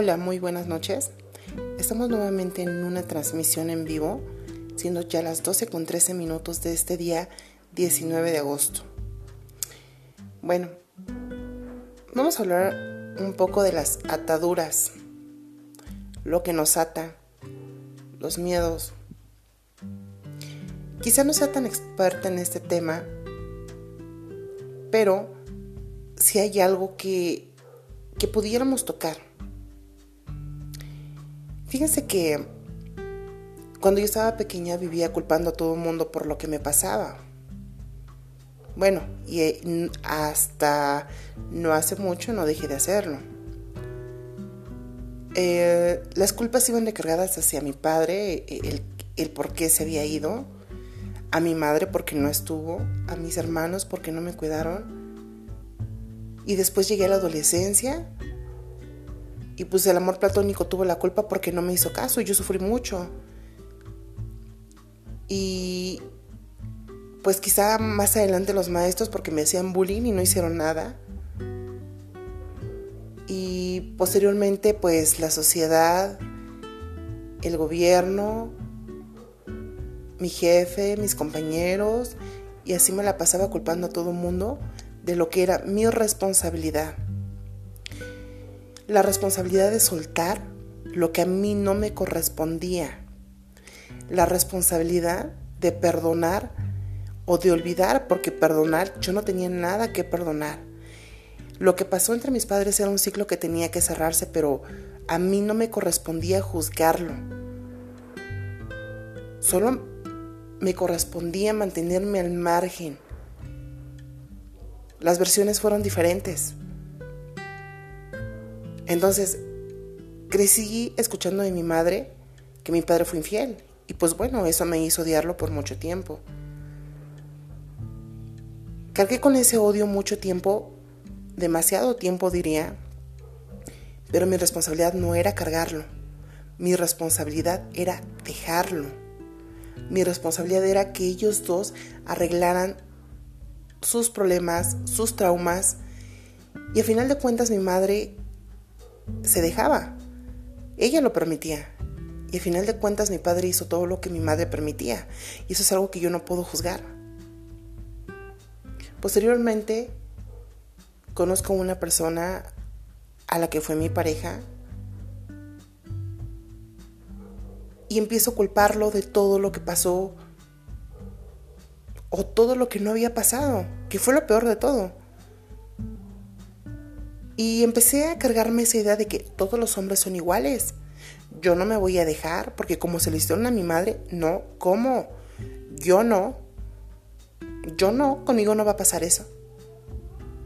Hola, muy buenas noches. Estamos nuevamente en una transmisión en vivo, siendo ya las 12 con 13 minutos de este día 19 de agosto. Bueno, vamos a hablar un poco de las ataduras, lo que nos ata, los miedos. Quizá no sea tan experta en este tema, pero si hay algo que, que pudiéramos tocar. Fíjense que cuando yo estaba pequeña vivía culpando a todo el mundo por lo que me pasaba. Bueno, y eh, hasta no hace mucho no dejé de hacerlo. Eh, las culpas iban recargadas hacia mi padre, el, el por qué se había ido, a mi madre porque no estuvo, a mis hermanos porque no me cuidaron, y después llegué a la adolescencia y pues el amor platónico tuvo la culpa porque no me hizo caso y yo sufrí mucho. Y pues quizá más adelante los maestros porque me hacían bullying y no hicieron nada. Y posteriormente pues la sociedad, el gobierno, mi jefe, mis compañeros, y así me la pasaba culpando a todo el mundo de lo que era mi responsabilidad. La responsabilidad de soltar lo que a mí no me correspondía. La responsabilidad de perdonar o de olvidar, porque perdonar, yo no tenía nada que perdonar. Lo que pasó entre mis padres era un ciclo que tenía que cerrarse, pero a mí no me correspondía juzgarlo. Solo me correspondía mantenerme al margen las versiones fueron diferentes. Entonces, crecí escuchando de mi madre que mi padre fue infiel. Y pues bueno, eso me hizo odiarlo por mucho tiempo. Cargué con ese odio mucho tiempo, demasiado tiempo diría, pero mi responsabilidad no era cargarlo. Mi responsabilidad era dejarlo. Mi responsabilidad era que ellos dos arreglaran sus problemas, sus traumas. Y al final de cuentas mi madre se dejaba. Ella lo permitía. Y al final de cuentas mi padre hizo todo lo que mi madre permitía. Y eso es algo que yo no puedo juzgar. Posteriormente conozco una persona a la que fue mi pareja y empiezo a culparlo de todo lo que pasó o todo lo que no había pasado, que fue lo peor de todo. Y empecé a cargarme esa idea de que todos los hombres son iguales. Yo no me voy a dejar porque como se le hicieron a mi madre, no, ¿cómo? Yo no. Yo no, conmigo no va a pasar eso.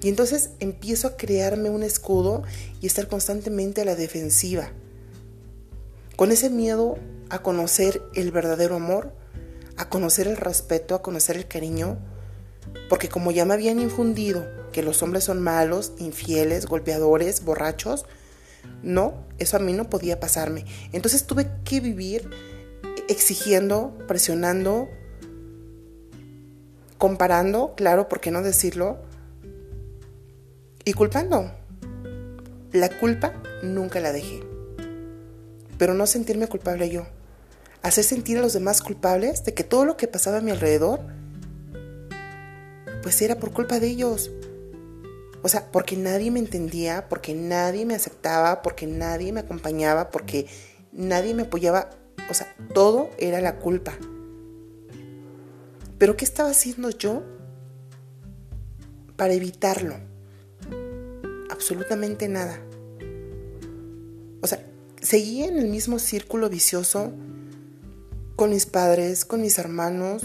Y entonces empiezo a crearme un escudo y estar constantemente a la defensiva. Con ese miedo a conocer el verdadero amor a conocer el respeto, a conocer el cariño, porque como ya me habían infundido que los hombres son malos, infieles, golpeadores, borrachos, no, eso a mí no podía pasarme. Entonces tuve que vivir exigiendo, presionando, comparando, claro, ¿por qué no decirlo? Y culpando. La culpa nunca la dejé. Pero no sentirme culpable yo hacer sentir a los demás culpables de que todo lo que pasaba a mi alrededor, pues era por culpa de ellos. O sea, porque nadie me entendía, porque nadie me aceptaba, porque nadie me acompañaba, porque nadie me apoyaba. O sea, todo era la culpa. Pero ¿qué estaba haciendo yo para evitarlo? Absolutamente nada. O sea, seguía en el mismo círculo vicioso con mis padres, con mis hermanos,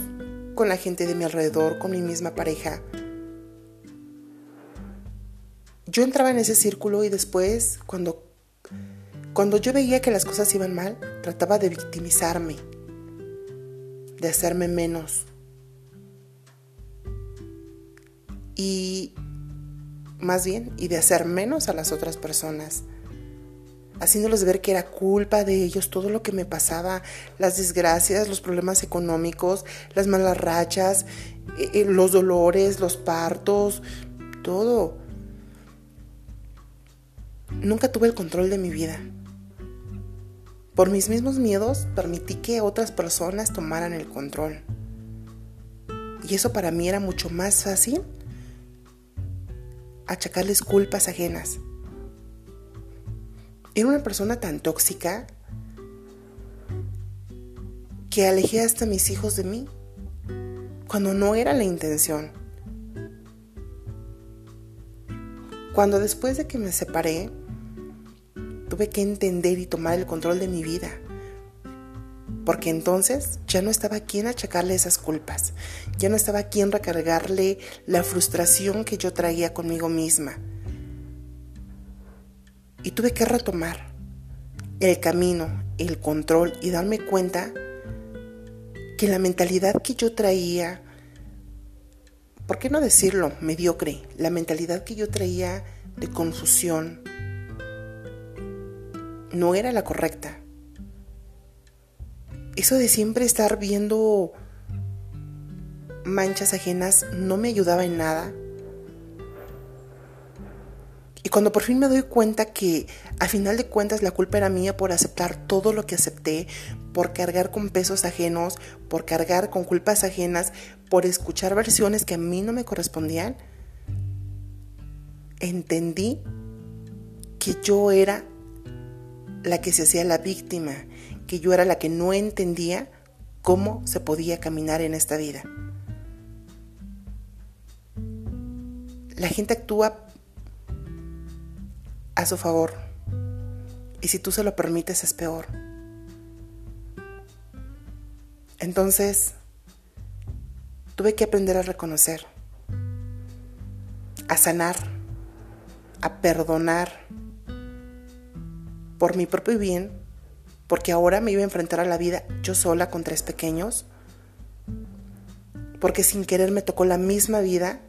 con la gente de mi alrededor, con mi misma pareja. Yo entraba en ese círculo y después, cuando, cuando yo veía que las cosas iban mal, trataba de victimizarme, de hacerme menos. Y más bien, y de hacer menos a las otras personas haciéndoles ver que era culpa de ellos todo lo que me pasaba, las desgracias, los problemas económicos, las malas rachas, eh, eh, los dolores, los partos, todo. Nunca tuve el control de mi vida. Por mis mismos miedos permití que otras personas tomaran el control. Y eso para mí era mucho más fácil achacarles culpas ajenas. Era una persona tan tóxica que alejé hasta mis hijos de mí, cuando no era la intención. Cuando después de que me separé, tuve que entender y tomar el control de mi vida, porque entonces ya no estaba quien achacarle esas culpas, ya no estaba quien recargarle la frustración que yo traía conmigo misma. Y tuve que retomar el camino, el control y darme cuenta que la mentalidad que yo traía, ¿por qué no decirlo? Mediocre, la mentalidad que yo traía de confusión no era la correcta. Eso de siempre estar viendo manchas ajenas no me ayudaba en nada. Y cuando por fin me doy cuenta que a final de cuentas la culpa era mía por aceptar todo lo que acepté, por cargar con pesos ajenos, por cargar con culpas ajenas, por escuchar versiones que a mí no me correspondían, entendí que yo era la que se hacía la víctima, que yo era la que no entendía cómo se podía caminar en esta vida. La gente actúa a su favor. Y si tú se lo permites es peor. Entonces, tuve que aprender a reconocer, a sanar, a perdonar por mi propio bien, porque ahora me iba a enfrentar a la vida yo sola con tres pequeños, porque sin querer me tocó la misma vida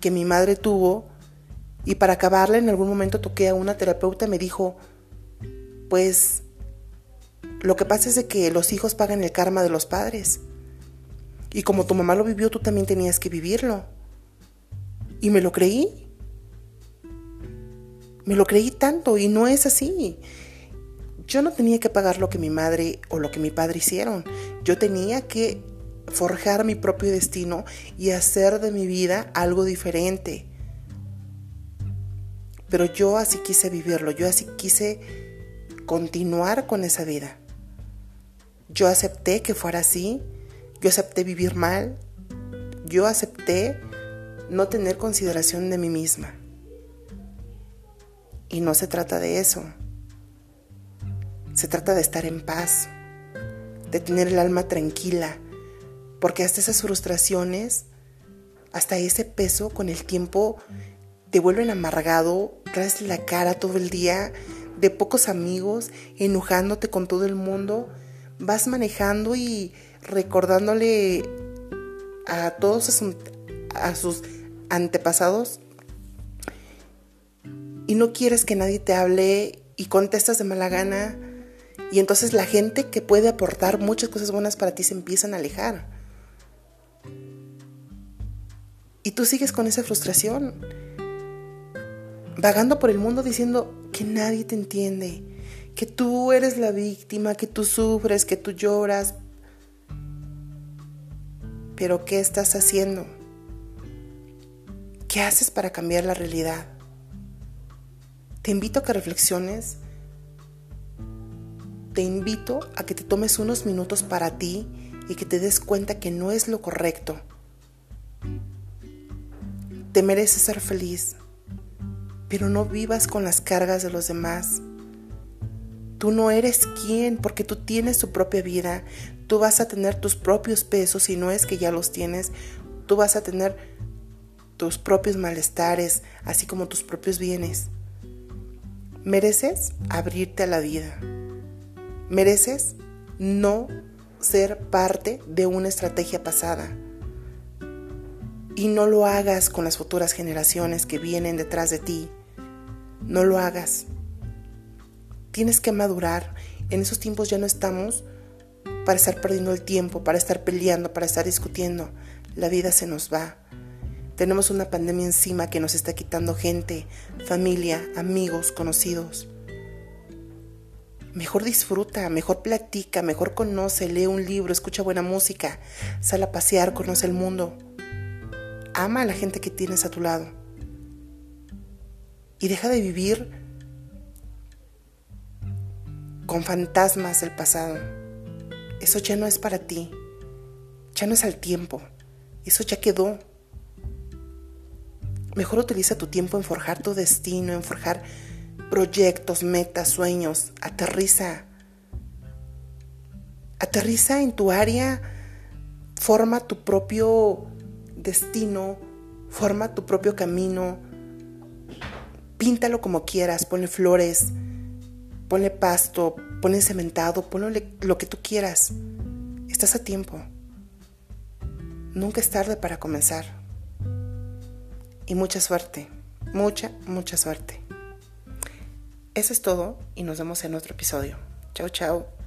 que mi madre tuvo y para acabarla, en algún momento toqué a una terapeuta y me dijo, pues lo que pasa es de que los hijos pagan el karma de los padres. Y como tu mamá lo vivió, tú también tenías que vivirlo. Y me lo creí. Me lo creí tanto y no es así. Yo no tenía que pagar lo que mi madre o lo que mi padre hicieron. Yo tenía que forjar mi propio destino y hacer de mi vida algo diferente. Pero yo así quise vivirlo, yo así quise continuar con esa vida. Yo acepté que fuera así, yo acepté vivir mal, yo acepté no tener consideración de mí misma. Y no se trata de eso. Se trata de estar en paz, de tener el alma tranquila, porque hasta esas frustraciones, hasta ese peso con el tiempo te vuelven amargado, traes la cara todo el día, de pocos amigos, enojándote con todo el mundo, vas manejando y recordándole a todos a sus antepasados y no quieres que nadie te hable y contestas de mala gana y entonces la gente que puede aportar muchas cosas buenas para ti se empiezan a alejar. Y tú sigues con esa frustración vagando por el mundo diciendo que nadie te entiende, que tú eres la víctima, que tú sufres, que tú lloras. Pero ¿qué estás haciendo? ¿Qué haces para cambiar la realidad? Te invito a que reflexiones. Te invito a que te tomes unos minutos para ti y que te des cuenta que no es lo correcto. Te mereces ser feliz pero no vivas con las cargas de los demás. Tú no eres quien porque tú tienes tu propia vida. Tú vas a tener tus propios pesos si no es que ya los tienes. Tú vas a tener tus propios malestares, así como tus propios bienes. Mereces abrirte a la vida. Mereces no ser parte de una estrategia pasada. Y no lo hagas con las futuras generaciones que vienen detrás de ti. No lo hagas. Tienes que madurar. En esos tiempos ya no estamos para estar perdiendo el tiempo, para estar peleando, para estar discutiendo. La vida se nos va. Tenemos una pandemia encima que nos está quitando gente, familia, amigos, conocidos. Mejor disfruta, mejor platica, mejor conoce, lee un libro, escucha buena música, sal a pasear, conoce el mundo. Ama a la gente que tienes a tu lado. Y deja de vivir con fantasmas del pasado. Eso ya no es para ti. Ya no es al tiempo. Eso ya quedó. Mejor utiliza tu tiempo en forjar tu destino, en forjar proyectos, metas, sueños. Aterriza. Aterriza en tu área. Forma tu propio destino. Forma tu propio camino. Píntalo como quieras. Ponle flores. Ponle pasto. Ponle cementado. Ponle lo que tú quieras. Estás a tiempo. Nunca es tarde para comenzar. Y mucha suerte. Mucha, mucha suerte. Eso es todo y nos vemos en otro episodio. Chao, chao.